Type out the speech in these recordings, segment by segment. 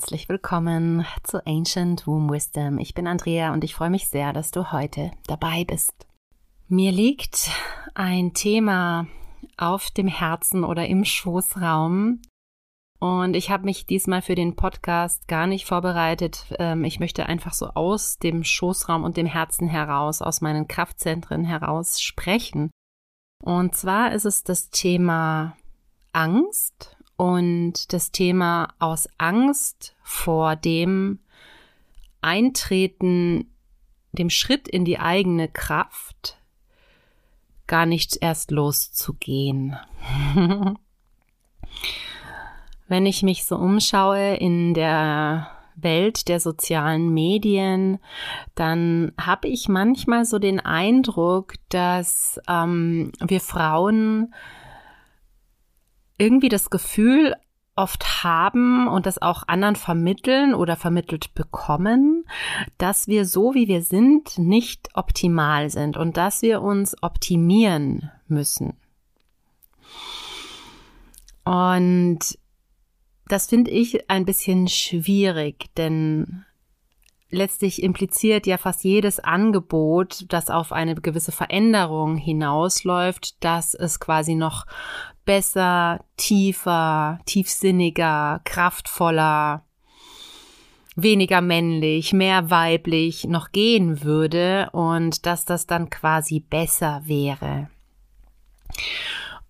herzlich willkommen zu Ancient Womb Wisdom. Ich bin Andrea und ich freue mich sehr, dass du heute dabei bist. Mir liegt ein Thema auf dem Herzen oder im Schoßraum und ich habe mich diesmal für den Podcast gar nicht vorbereitet. Ähm, ich möchte einfach so aus dem Schoßraum und dem Herzen heraus, aus meinen Kraftzentren heraus sprechen. Und zwar ist es das Thema Angst und das Thema aus Angst vor dem Eintreten, dem Schritt in die eigene Kraft, gar nicht erst loszugehen. Wenn ich mich so umschaue in der Welt der sozialen Medien, dann habe ich manchmal so den Eindruck, dass ähm, wir Frauen irgendwie das Gefühl oft haben und das auch anderen vermitteln oder vermittelt bekommen, dass wir so wie wir sind nicht optimal sind und dass wir uns optimieren müssen. Und das finde ich ein bisschen schwierig, denn letztlich impliziert ja fast jedes Angebot, das auf eine gewisse Veränderung hinausläuft, dass es quasi noch besser, tiefer, tiefsinniger, kraftvoller, weniger männlich, mehr weiblich noch gehen würde und dass das dann quasi besser wäre.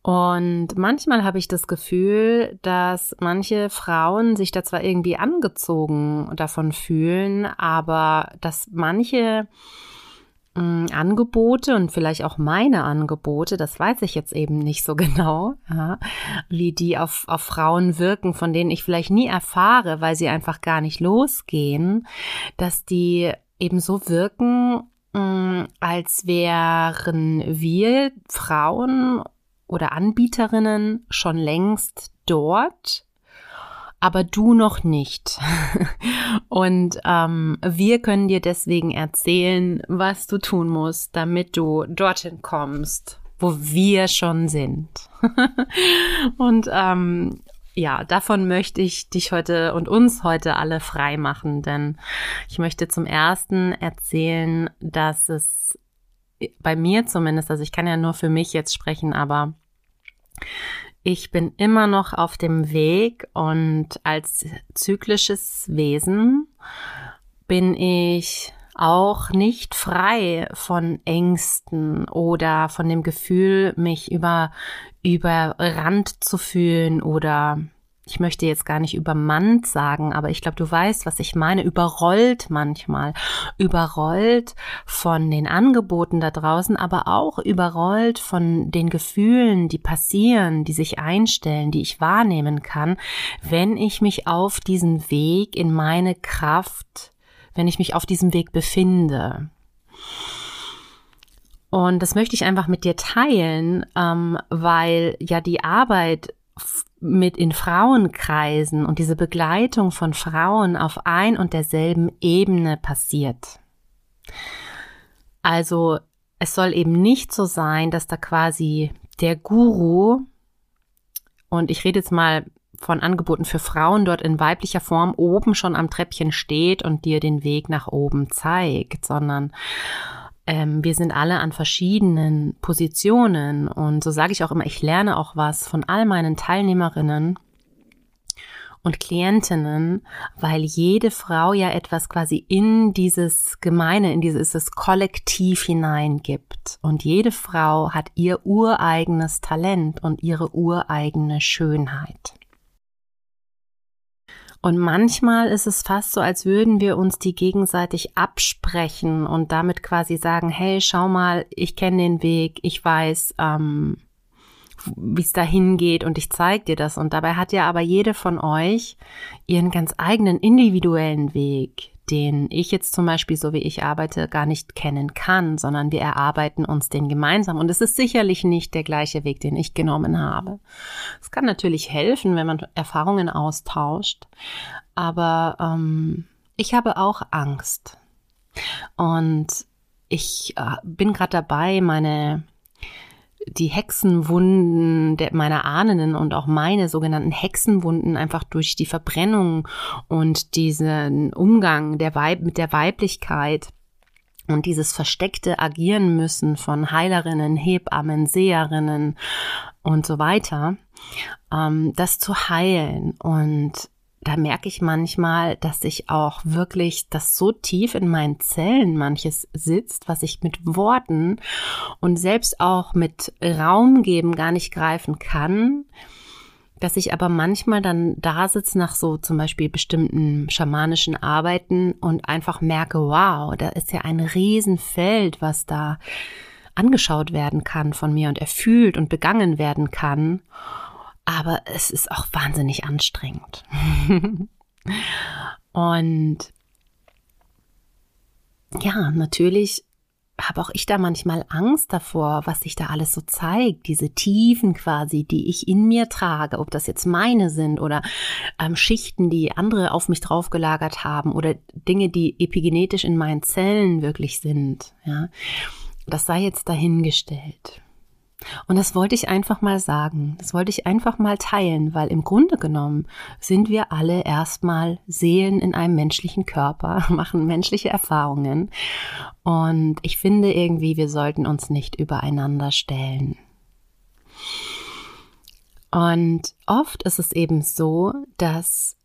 Und manchmal habe ich das Gefühl, dass manche Frauen sich da zwar irgendwie angezogen davon fühlen, aber dass manche Angebote und vielleicht auch meine Angebote, das weiß ich jetzt eben nicht so genau, ja, wie die auf, auf Frauen wirken, von denen ich vielleicht nie erfahre, weil sie einfach gar nicht losgehen, dass die eben so wirken, mh, hm, als wären wir Frauen oder Anbieterinnen schon längst dort, aber du noch nicht. Und ähm, wir können dir deswegen erzählen, was du tun musst, damit du dorthin kommst, wo wir schon sind. Und ähm, ja, davon möchte ich dich heute und uns heute alle frei machen, denn ich möchte zum ersten erzählen, dass es bei mir zumindest, also ich kann ja nur für mich jetzt sprechen, aber ich bin immer noch auf dem Weg und als zyklisches Wesen bin ich auch nicht frei von Ängsten oder von dem Gefühl, mich über, überrannt zu fühlen oder ich möchte jetzt gar nicht übermannt sagen, aber ich glaube, du weißt, was ich meine, überrollt manchmal, überrollt von den Angeboten da draußen, aber auch überrollt von den Gefühlen, die passieren, die sich einstellen, die ich wahrnehmen kann, wenn ich mich auf diesen Weg in meine Kraft, wenn ich mich auf diesem Weg befinde. Und das möchte ich einfach mit dir teilen, ähm, weil ja die Arbeit mit in Frauenkreisen und diese Begleitung von Frauen auf ein und derselben Ebene passiert. Also es soll eben nicht so sein, dass da quasi der Guru, und ich rede jetzt mal von Angeboten für Frauen dort in weiblicher Form oben schon am Treppchen steht und dir den Weg nach oben zeigt, sondern ähm, wir sind alle an verschiedenen Positionen und so sage ich auch immer, ich lerne auch was von all meinen Teilnehmerinnen und Klientinnen, weil jede Frau ja etwas quasi in dieses Gemeine, in dieses Kollektiv hineingibt. Und jede Frau hat ihr ureigenes Talent und ihre ureigene Schönheit. Und manchmal ist es fast so, als würden wir uns die gegenseitig absprechen und damit quasi sagen, hey, schau mal, ich kenne den Weg, ich weiß, ähm, wie es dahin geht und ich zeige dir das. Und dabei hat ja aber jede von euch ihren ganz eigenen individuellen Weg, den ich jetzt zum Beispiel, so wie ich arbeite, gar nicht kennen kann, sondern wir erarbeiten uns den gemeinsam. Und es ist sicherlich nicht der gleiche Weg, den ich genommen habe. Es kann natürlich helfen, wenn man Erfahrungen austauscht, aber ähm, ich habe auch Angst. Und ich äh, bin gerade dabei, meine die Hexenwunden der, meiner Ahnen und auch meine sogenannten Hexenwunden einfach durch die Verbrennung und diesen Umgang der Weib mit der Weiblichkeit und dieses versteckte Agieren müssen von Heilerinnen, Hebammen, Seherinnen und so weiter, ähm, das zu heilen und da merke ich manchmal, dass ich auch wirklich das so tief in meinen Zellen manches sitzt, was ich mit Worten und selbst auch mit Raum geben gar nicht greifen kann, dass ich aber manchmal dann da sitze nach so zum Beispiel bestimmten schamanischen Arbeiten und einfach merke, wow, da ist ja ein Riesenfeld, was da angeschaut werden kann von mir und erfühlt und begangen werden kann aber es ist auch wahnsinnig anstrengend. und ja, natürlich habe auch ich da manchmal Angst davor, was sich da alles so zeigt, diese Tiefen quasi, die ich in mir trage, ob das jetzt meine sind oder ähm, Schichten, die andere auf mich draufgelagert haben oder Dinge, die epigenetisch in meinen Zellen wirklich sind. Ja, das sei jetzt dahingestellt. Und das wollte ich einfach mal sagen, das wollte ich einfach mal teilen, weil im Grunde genommen sind wir alle erstmal Seelen in einem menschlichen Körper, machen menschliche Erfahrungen. Und ich finde irgendwie, wir sollten uns nicht übereinander stellen. Und oft ist es eben so, dass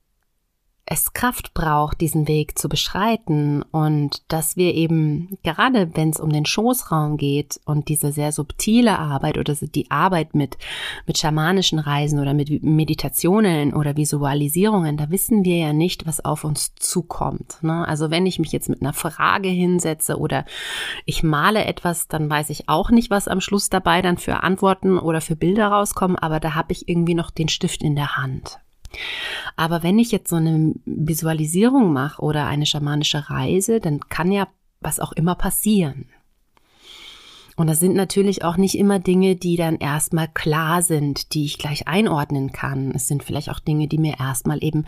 es Kraft braucht, diesen Weg zu beschreiten und dass wir eben, gerade wenn es um den Schoßraum geht und diese sehr subtile Arbeit oder die Arbeit mit, mit schamanischen Reisen oder mit Meditationen oder Visualisierungen, da wissen wir ja nicht, was auf uns zukommt. Ne? Also wenn ich mich jetzt mit einer Frage hinsetze oder ich male etwas, dann weiß ich auch nicht, was am Schluss dabei dann für Antworten oder für Bilder rauskommen, aber da habe ich irgendwie noch den Stift in der Hand. Aber wenn ich jetzt so eine Visualisierung mache oder eine schamanische Reise, dann kann ja was auch immer passieren. Und das sind natürlich auch nicht immer Dinge, die dann erstmal klar sind, die ich gleich einordnen kann. Es sind vielleicht auch Dinge, die mir erstmal eben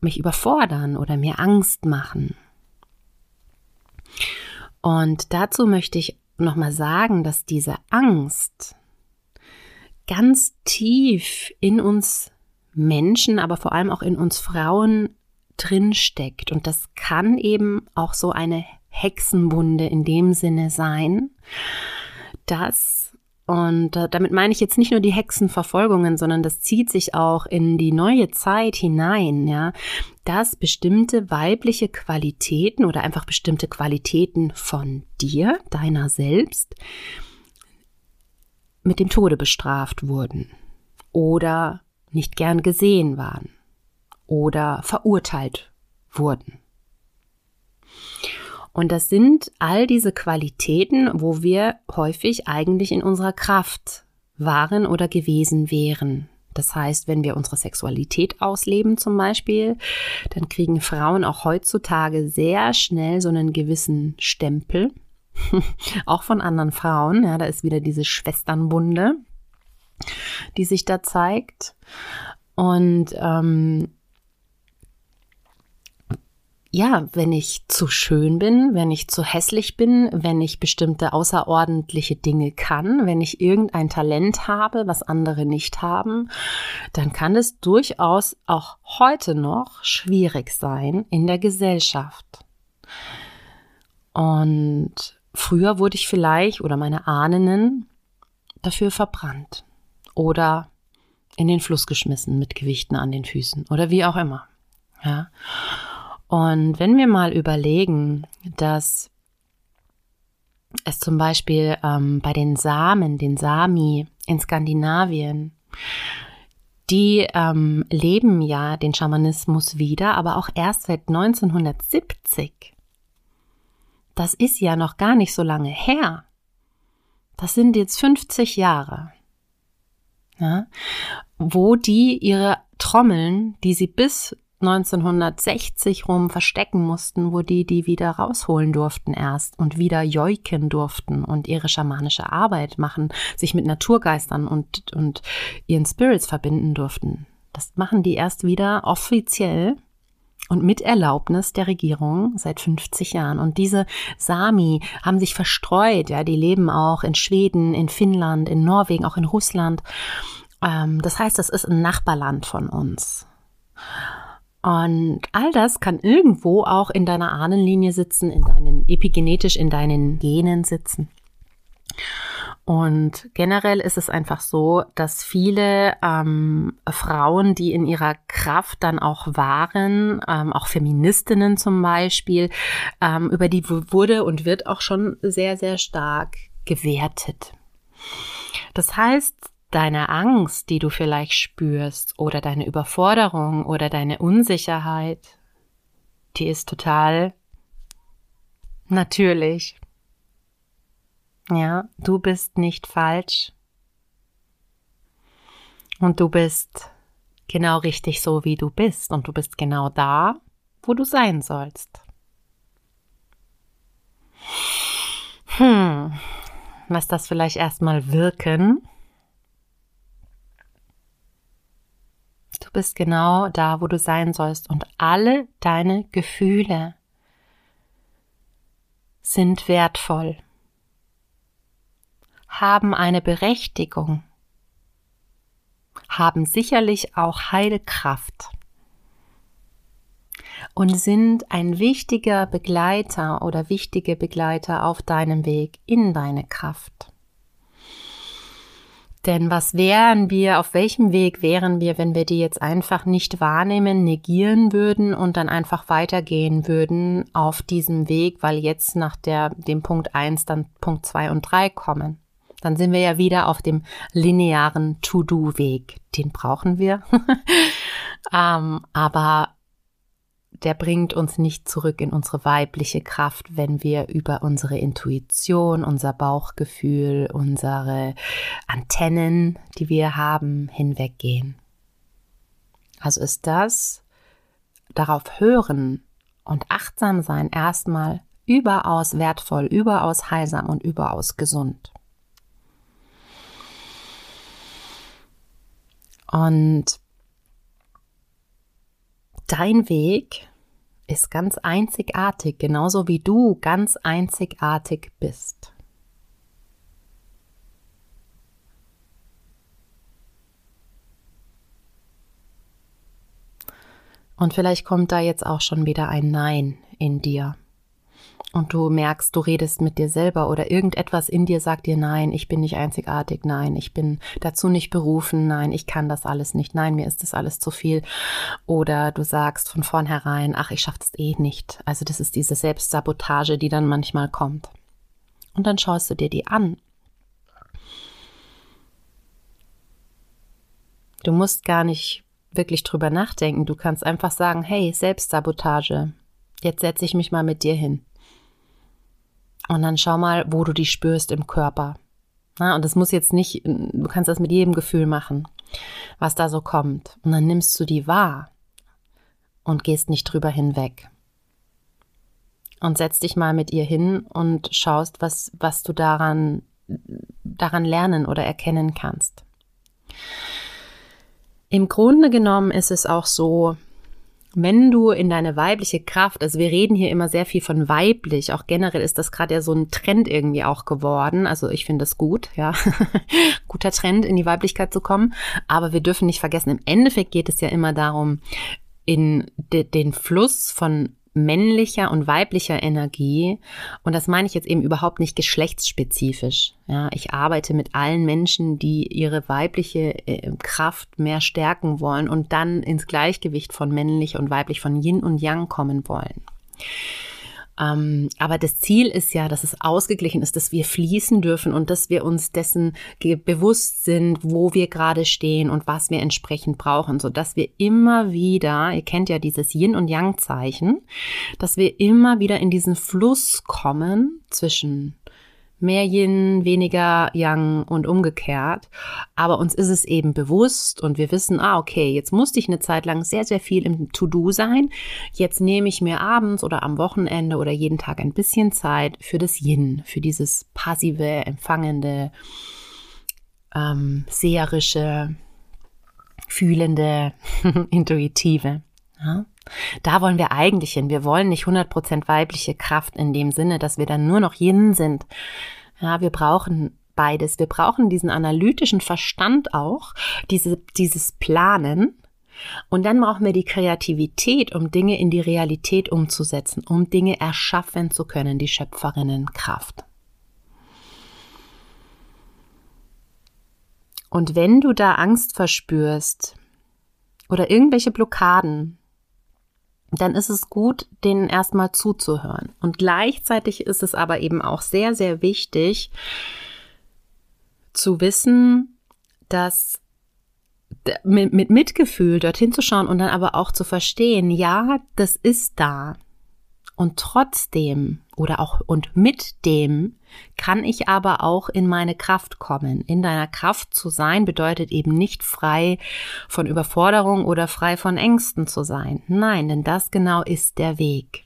mich überfordern oder mir Angst machen. Und dazu möchte ich nochmal sagen, dass diese Angst ganz tief in uns Menschen, aber vor allem auch in uns Frauen drin steckt. Und das kann eben auch so eine Hexenwunde in dem Sinne sein, dass, und damit meine ich jetzt nicht nur die Hexenverfolgungen, sondern das zieht sich auch in die neue Zeit hinein, ja, dass bestimmte weibliche Qualitäten oder einfach bestimmte Qualitäten von dir, deiner selbst, mit dem Tode bestraft wurden oder nicht gern gesehen waren oder verurteilt wurden. Und das sind all diese Qualitäten, wo wir häufig eigentlich in unserer Kraft waren oder gewesen wären. Das heißt, wenn wir unsere Sexualität ausleben zum Beispiel, dann kriegen Frauen auch heutzutage sehr schnell so einen gewissen Stempel, auch von anderen Frauen. Ja, da ist wieder diese Schwesternbunde die sich da zeigt. Und ähm, ja, wenn ich zu schön bin, wenn ich zu hässlich bin, wenn ich bestimmte außerordentliche Dinge kann, wenn ich irgendein Talent habe, was andere nicht haben, dann kann es durchaus auch heute noch schwierig sein in der Gesellschaft. Und früher wurde ich vielleicht oder meine Ahnen dafür verbrannt oder in den Fluss geschmissen mit Gewichten an den Füßen oder wie auch immer. Ja. Und wenn wir mal überlegen, dass es zum Beispiel ähm, bei den Samen, den Sami in Skandinavien, die ähm, leben ja den Schamanismus wieder, aber auch erst seit 1970. Das ist ja noch gar nicht so lange her. Das sind jetzt 50 Jahre ja, wo die ihre Trommeln, die sie bis 1960 rum verstecken mussten, wo die die wieder rausholen durften erst und wieder joiken durften und ihre schamanische Arbeit machen, sich mit Naturgeistern und, und ihren Spirits verbinden durften. Das machen die erst wieder offiziell und mit Erlaubnis der Regierung seit 50 Jahren. Und diese Sami haben sich verstreut, ja, die leben auch in Schweden, in Finnland, in Norwegen, auch in Russland. Ähm, das heißt, das ist ein Nachbarland von uns. Und all das kann irgendwo auch in deiner Ahnenlinie sitzen, in deinen epigenetisch in deinen Genen sitzen. Und generell ist es einfach so, dass viele ähm, Frauen, die in ihrer Kraft dann auch waren, ähm, auch Feministinnen zum Beispiel, ähm, über die wurde und wird auch schon sehr, sehr stark gewertet. Das heißt, deine Angst, die du vielleicht spürst, oder deine Überforderung oder deine Unsicherheit, die ist total natürlich. Ja, du bist nicht falsch. Und du bist genau richtig so, wie du bist. Und du bist genau da, wo du sein sollst. Hm, lass das vielleicht erstmal wirken. Du bist genau da, wo du sein sollst. Und alle deine Gefühle sind wertvoll haben eine Berechtigung, haben sicherlich auch Heilkraft und sind ein wichtiger Begleiter oder wichtige Begleiter auf deinem Weg in deine Kraft. Denn was wären wir, auf welchem Weg wären wir, wenn wir die jetzt einfach nicht wahrnehmen, negieren würden und dann einfach weitergehen würden auf diesem Weg, weil jetzt nach der, dem Punkt eins dann Punkt zwei und drei kommen? Dann sind wir ja wieder auf dem linearen To-Do-Weg. Den brauchen wir. ähm, aber der bringt uns nicht zurück in unsere weibliche Kraft, wenn wir über unsere Intuition, unser Bauchgefühl, unsere Antennen, die wir haben, hinweggehen. Also ist das darauf hören und achtsam sein erstmal überaus wertvoll, überaus heilsam und überaus gesund. Und dein Weg ist ganz einzigartig, genauso wie du ganz einzigartig bist. Und vielleicht kommt da jetzt auch schon wieder ein Nein in dir und du merkst, du redest mit dir selber oder irgendetwas in dir sagt dir, nein, ich bin nicht einzigartig, nein, ich bin dazu nicht berufen, nein, ich kann das alles nicht, nein, mir ist das alles zu viel. Oder du sagst von vornherein, ach, ich schaffe das eh nicht. Also das ist diese Selbstsabotage, die dann manchmal kommt. Und dann schaust du dir die an. Du musst gar nicht wirklich drüber nachdenken. Du kannst einfach sagen, hey, Selbstsabotage, jetzt setze ich mich mal mit dir hin. Und dann schau mal, wo du die spürst im Körper. Ja, und das muss jetzt nicht, du kannst das mit jedem Gefühl machen, was da so kommt. Und dann nimmst du die wahr und gehst nicht drüber hinweg. Und setzt dich mal mit ihr hin und schaust, was, was du daran, daran lernen oder erkennen kannst. Im Grunde genommen ist es auch so, wenn du in deine weibliche Kraft, also wir reden hier immer sehr viel von weiblich, auch generell ist das gerade ja so ein Trend irgendwie auch geworden. Also ich finde das gut, ja. Guter Trend, in die Weiblichkeit zu kommen. Aber wir dürfen nicht vergessen, im Endeffekt geht es ja immer darum, in de den Fluss von männlicher und weiblicher Energie. Und das meine ich jetzt eben überhaupt nicht geschlechtsspezifisch. Ja, ich arbeite mit allen Menschen, die ihre weibliche äh, Kraft mehr stärken wollen und dann ins Gleichgewicht von männlich und weiblich, von Yin und Yang kommen wollen. Ähm, aber das Ziel ist ja, dass es ausgeglichen ist, dass wir fließen dürfen und dass wir uns dessen bewusst sind, wo wir gerade stehen und was wir entsprechend brauchen, so dass wir immer wieder, ihr kennt ja dieses Yin und Yang Zeichen, dass wir immer wieder in diesen Fluss kommen zwischen mehr Yin, weniger Yang und umgekehrt. Aber uns ist es eben bewusst und wir wissen, ah, okay, jetzt musste ich eine Zeit lang sehr, sehr viel im To-Do sein. Jetzt nehme ich mir abends oder am Wochenende oder jeden Tag ein bisschen Zeit für das Yin, für dieses passive, empfangende, ähm, seherische, fühlende, intuitive. Ja? Da wollen wir eigentlich hin. Wir wollen nicht 100% weibliche Kraft in dem Sinne, dass wir dann nur noch Yin sind. Ja, wir brauchen beides. Wir brauchen diesen analytischen Verstand auch, diese, dieses Planen. Und dann brauchen wir die Kreativität, um Dinge in die Realität umzusetzen, um Dinge erschaffen zu können, die Schöpferinnenkraft. Und wenn du da Angst verspürst oder irgendwelche Blockaden, dann ist es gut, denen erstmal zuzuhören. Und gleichzeitig ist es aber eben auch sehr, sehr wichtig zu wissen, dass mit, mit Mitgefühl dorthin zu schauen und dann aber auch zu verstehen, ja, das ist da. Und trotzdem oder auch und mit dem kann ich aber auch in meine Kraft kommen. In deiner Kraft zu sein bedeutet eben nicht frei von Überforderung oder frei von Ängsten zu sein. Nein, denn das genau ist der Weg.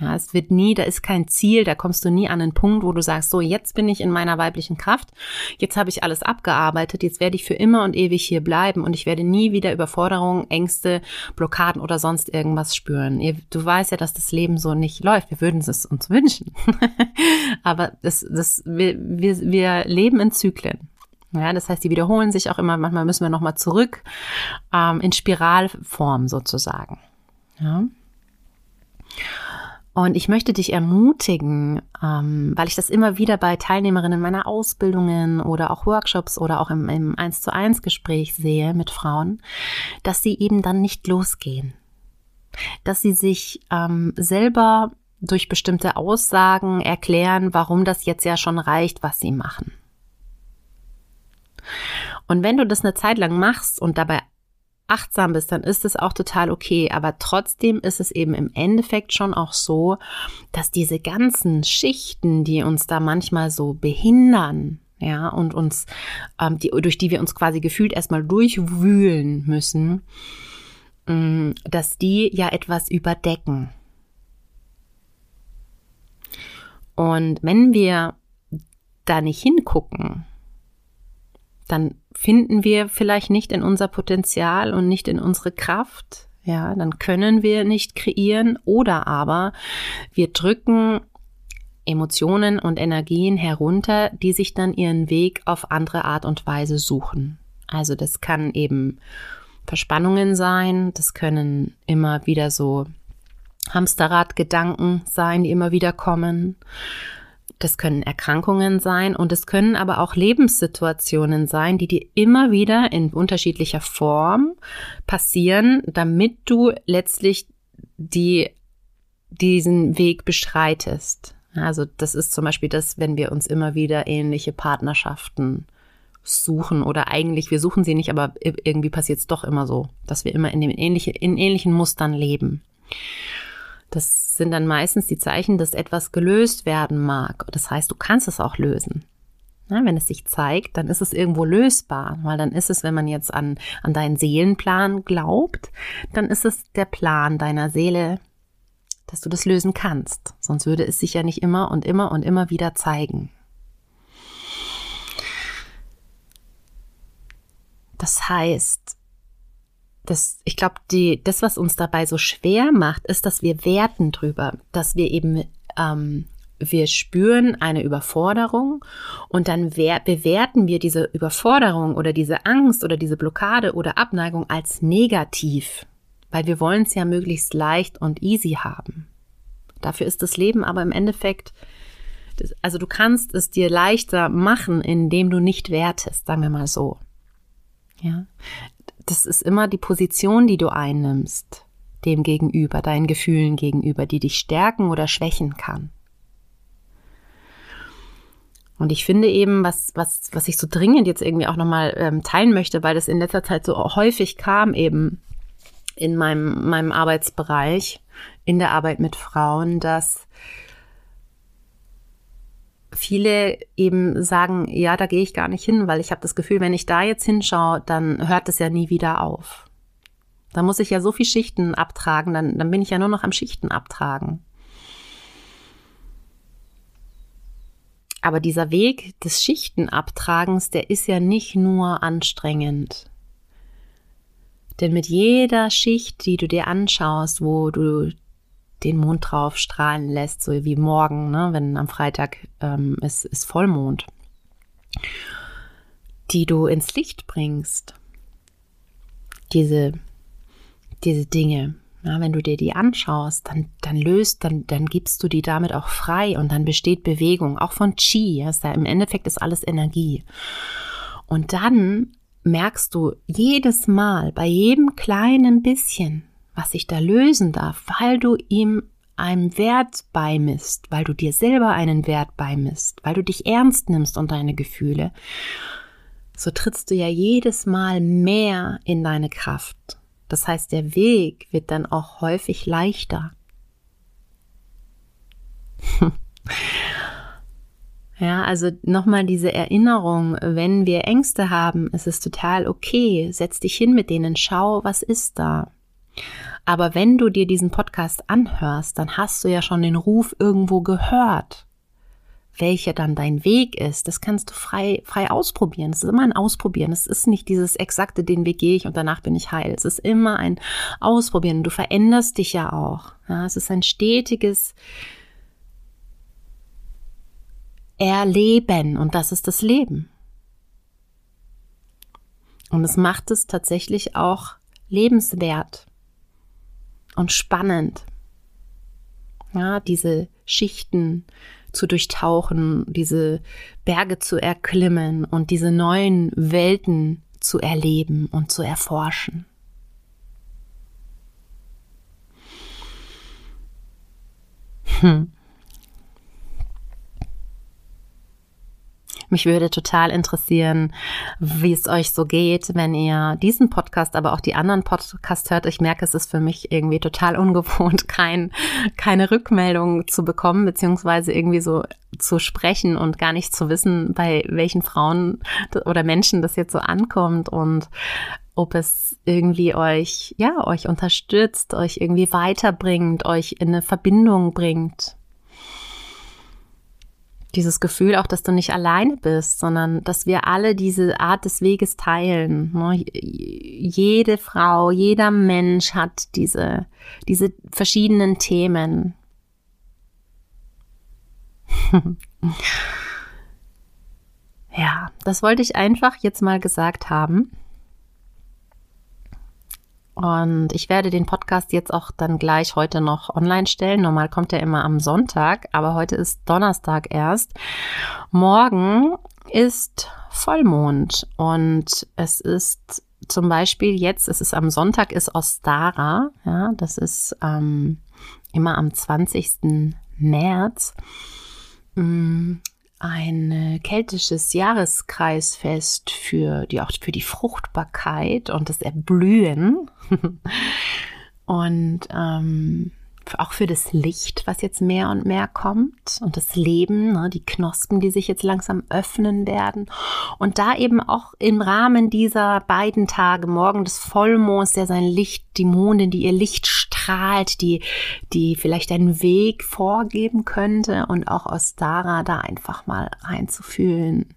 Ja, es wird nie, da ist kein Ziel, da kommst du nie an einen Punkt, wo du sagst, so, jetzt bin ich in meiner weiblichen Kraft, jetzt habe ich alles abgearbeitet, jetzt werde ich für immer und ewig hier bleiben und ich werde nie wieder Überforderungen, Ängste, Blockaden oder sonst irgendwas spüren. Du weißt ja, dass das Leben so nicht läuft. Wir würden es uns wünschen. Aber das, das, wir, wir, wir leben in Zyklen. Ja, das heißt, die wiederholen sich auch immer. Manchmal müssen wir nochmal zurück ähm, in Spiralform sozusagen. Ja. Und ich möchte dich ermutigen, ähm, weil ich das immer wieder bei Teilnehmerinnen meiner Ausbildungen oder auch Workshops oder auch im, im 1 zu 1 Gespräch sehe mit Frauen, dass sie eben dann nicht losgehen. Dass sie sich ähm, selber durch bestimmte Aussagen erklären, warum das jetzt ja schon reicht, was sie machen. Und wenn du das eine Zeit lang machst und dabei achtsam bist, dann ist es auch total okay. Aber trotzdem ist es eben im Endeffekt schon auch so, dass diese ganzen Schichten, die uns da manchmal so behindern, ja, und uns, ähm, die, durch die wir uns quasi gefühlt erstmal durchwühlen müssen, ähm, dass die ja etwas überdecken. Und wenn wir da nicht hingucken, dann finden wir vielleicht nicht in unser Potenzial und nicht in unsere Kraft. Ja, dann können wir nicht kreieren oder aber wir drücken Emotionen und Energien herunter, die sich dann ihren Weg auf andere Art und Weise suchen. Also das kann eben Verspannungen sein, das können immer wieder so Hamsterradgedanken sein, die immer wieder kommen. Das können Erkrankungen sein und es können aber auch Lebenssituationen sein, die dir immer wieder in unterschiedlicher Form passieren, damit du letztlich die, diesen Weg bestreitest. Also das ist zum Beispiel das, wenn wir uns immer wieder ähnliche Partnerschaften suchen oder eigentlich, wir suchen sie nicht, aber irgendwie passiert es doch immer so, dass wir immer in, dem ähnliche, in ähnlichen Mustern leben. Das sind dann meistens die Zeichen, dass etwas gelöst werden mag. Das heißt, du kannst es auch lösen. Ja, wenn es sich zeigt, dann ist es irgendwo lösbar, weil dann ist es, wenn man jetzt an, an deinen Seelenplan glaubt, dann ist es der Plan deiner Seele, dass du das lösen kannst. Sonst würde es sich ja nicht immer und immer und immer wieder zeigen. Das heißt, das, ich glaube, die, das, was uns dabei so schwer macht, ist, dass wir werten drüber, dass wir eben, ähm, wir spüren eine Überforderung und dann bewerten wir diese Überforderung oder diese Angst oder diese Blockade oder Abneigung als negativ, weil wir wollen es ja möglichst leicht und easy haben. Dafür ist das Leben aber im Endeffekt, also du kannst es dir leichter machen, indem du nicht wertest, sagen wir mal so. Ja, das ist immer die Position, die du einnimmst, dem gegenüber, deinen Gefühlen gegenüber, die dich stärken oder schwächen kann. Und ich finde eben, was, was, was ich so dringend jetzt irgendwie auch nochmal ähm, teilen möchte, weil das in letzter Zeit so häufig kam, eben in meinem, meinem Arbeitsbereich, in der Arbeit mit Frauen, dass viele eben sagen, ja, da gehe ich gar nicht hin, weil ich habe das Gefühl, wenn ich da jetzt hinschaue, dann hört es ja nie wieder auf. Da muss ich ja so viel Schichten abtragen, dann, dann bin ich ja nur noch am Schichten abtragen. Aber dieser Weg des Schichtenabtragens, der ist ja nicht nur anstrengend. Denn mit jeder Schicht, die du dir anschaust, wo du den Mond drauf strahlen lässt, so wie morgen, ne, wenn am Freitag ähm, ist, ist Vollmond, die du ins Licht bringst, diese, diese Dinge, ja, wenn du dir die anschaust, dann, dann löst, dann, dann gibst du die damit auch frei und dann besteht Bewegung, auch von Qi. Ja, Im Endeffekt ist alles Energie. Und dann merkst du jedes Mal, bei jedem kleinen bisschen, was sich da lösen darf, weil du ihm einen Wert beimisst, weil du dir selber einen Wert beimisst, weil du dich ernst nimmst und deine Gefühle, so trittst du ja jedes Mal mehr in deine Kraft. Das heißt, der Weg wird dann auch häufig leichter. Ja, also nochmal diese Erinnerung, wenn wir Ängste haben, ist es total okay. Setz dich hin mit denen, schau, was ist da. Aber wenn du dir diesen Podcast anhörst, dann hast du ja schon den Ruf irgendwo gehört. Welcher dann dein Weg ist, das kannst du frei, frei ausprobieren. Es ist immer ein Ausprobieren. Es ist nicht dieses exakte, den Weg gehe ich und danach bin ich heil. Es ist immer ein Ausprobieren. Du veränderst dich ja auch. Ja, es ist ein stetiges, erleben und das ist das Leben. Und es macht es tatsächlich auch lebenswert und spannend. Ja, diese Schichten zu durchtauchen, diese Berge zu erklimmen und diese neuen Welten zu erleben und zu erforschen. Hm. Mich würde total interessieren, wie es euch so geht, wenn ihr diesen Podcast, aber auch die anderen Podcasts hört. Ich merke, es ist für mich irgendwie total ungewohnt, kein, keine Rückmeldung zu bekommen, beziehungsweise irgendwie so zu sprechen und gar nicht zu wissen, bei welchen Frauen oder Menschen das jetzt so ankommt und ob es irgendwie euch, ja, euch unterstützt, euch irgendwie weiterbringt, euch in eine Verbindung bringt dieses Gefühl auch, dass du nicht alleine bist, sondern dass wir alle diese Art des Weges teilen. Ne? Jede Frau, jeder Mensch hat diese, diese verschiedenen Themen. ja, das wollte ich einfach jetzt mal gesagt haben. Und ich werde den Podcast jetzt auch dann gleich heute noch online stellen. Normal kommt er immer am Sonntag, aber heute ist Donnerstag erst. Morgen ist Vollmond und es ist zum Beispiel jetzt, es ist am Sonntag, ist Ostara, ja, das ist ähm, immer am 20. März. Ein keltisches Jahreskreisfest für die auch für die Fruchtbarkeit und das Erblühen. Und ähm, auch für das Licht, was jetzt mehr und mehr kommt und das Leben, ne, die Knospen, die sich jetzt langsam öffnen werden. Und da eben auch im Rahmen dieser beiden Tage, morgen des Vollmonds, der sein Licht, die Mondin, die ihr Licht strahlt, die, die vielleicht einen Weg vorgeben könnte und auch aus Dara da einfach mal reinzufühlen,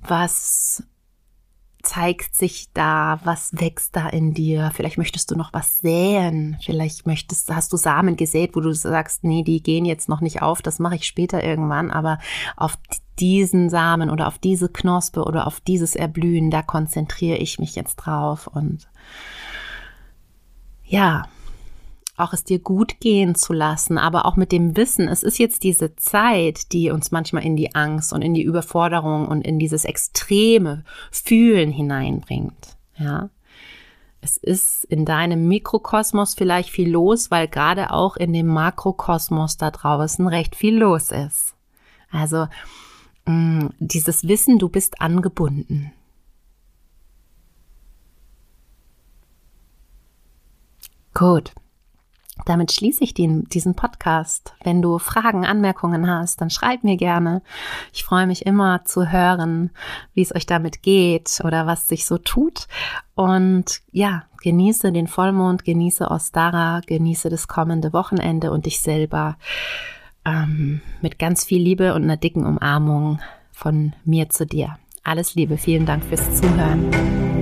was zeigt sich da, was wächst da in dir? Vielleicht möchtest du noch was säen, vielleicht möchtest, hast du Samen gesät, wo du sagst, nee, die gehen jetzt noch nicht auf, das mache ich später irgendwann, aber auf diesen Samen oder auf diese Knospe oder auf dieses Erblühen, da konzentriere ich mich jetzt drauf. Und ja, auch es dir gut gehen zu lassen, aber auch mit dem Wissen, es ist jetzt diese Zeit, die uns manchmal in die Angst und in die Überforderung und in dieses extreme Fühlen hineinbringt. Ja. Es ist in deinem Mikrokosmos vielleicht viel los, weil gerade auch in dem Makrokosmos da draußen recht viel los ist. Also mm, dieses Wissen, du bist angebunden. Gut. Damit schließe ich den, diesen Podcast. Wenn du Fragen, Anmerkungen hast, dann schreib mir gerne. Ich freue mich immer zu hören, wie es euch damit geht oder was sich so tut. Und ja, genieße den Vollmond, genieße Ostara, genieße das kommende Wochenende und dich selber ähm, mit ganz viel Liebe und einer dicken Umarmung von mir zu dir. Alles Liebe, vielen Dank fürs Zuhören.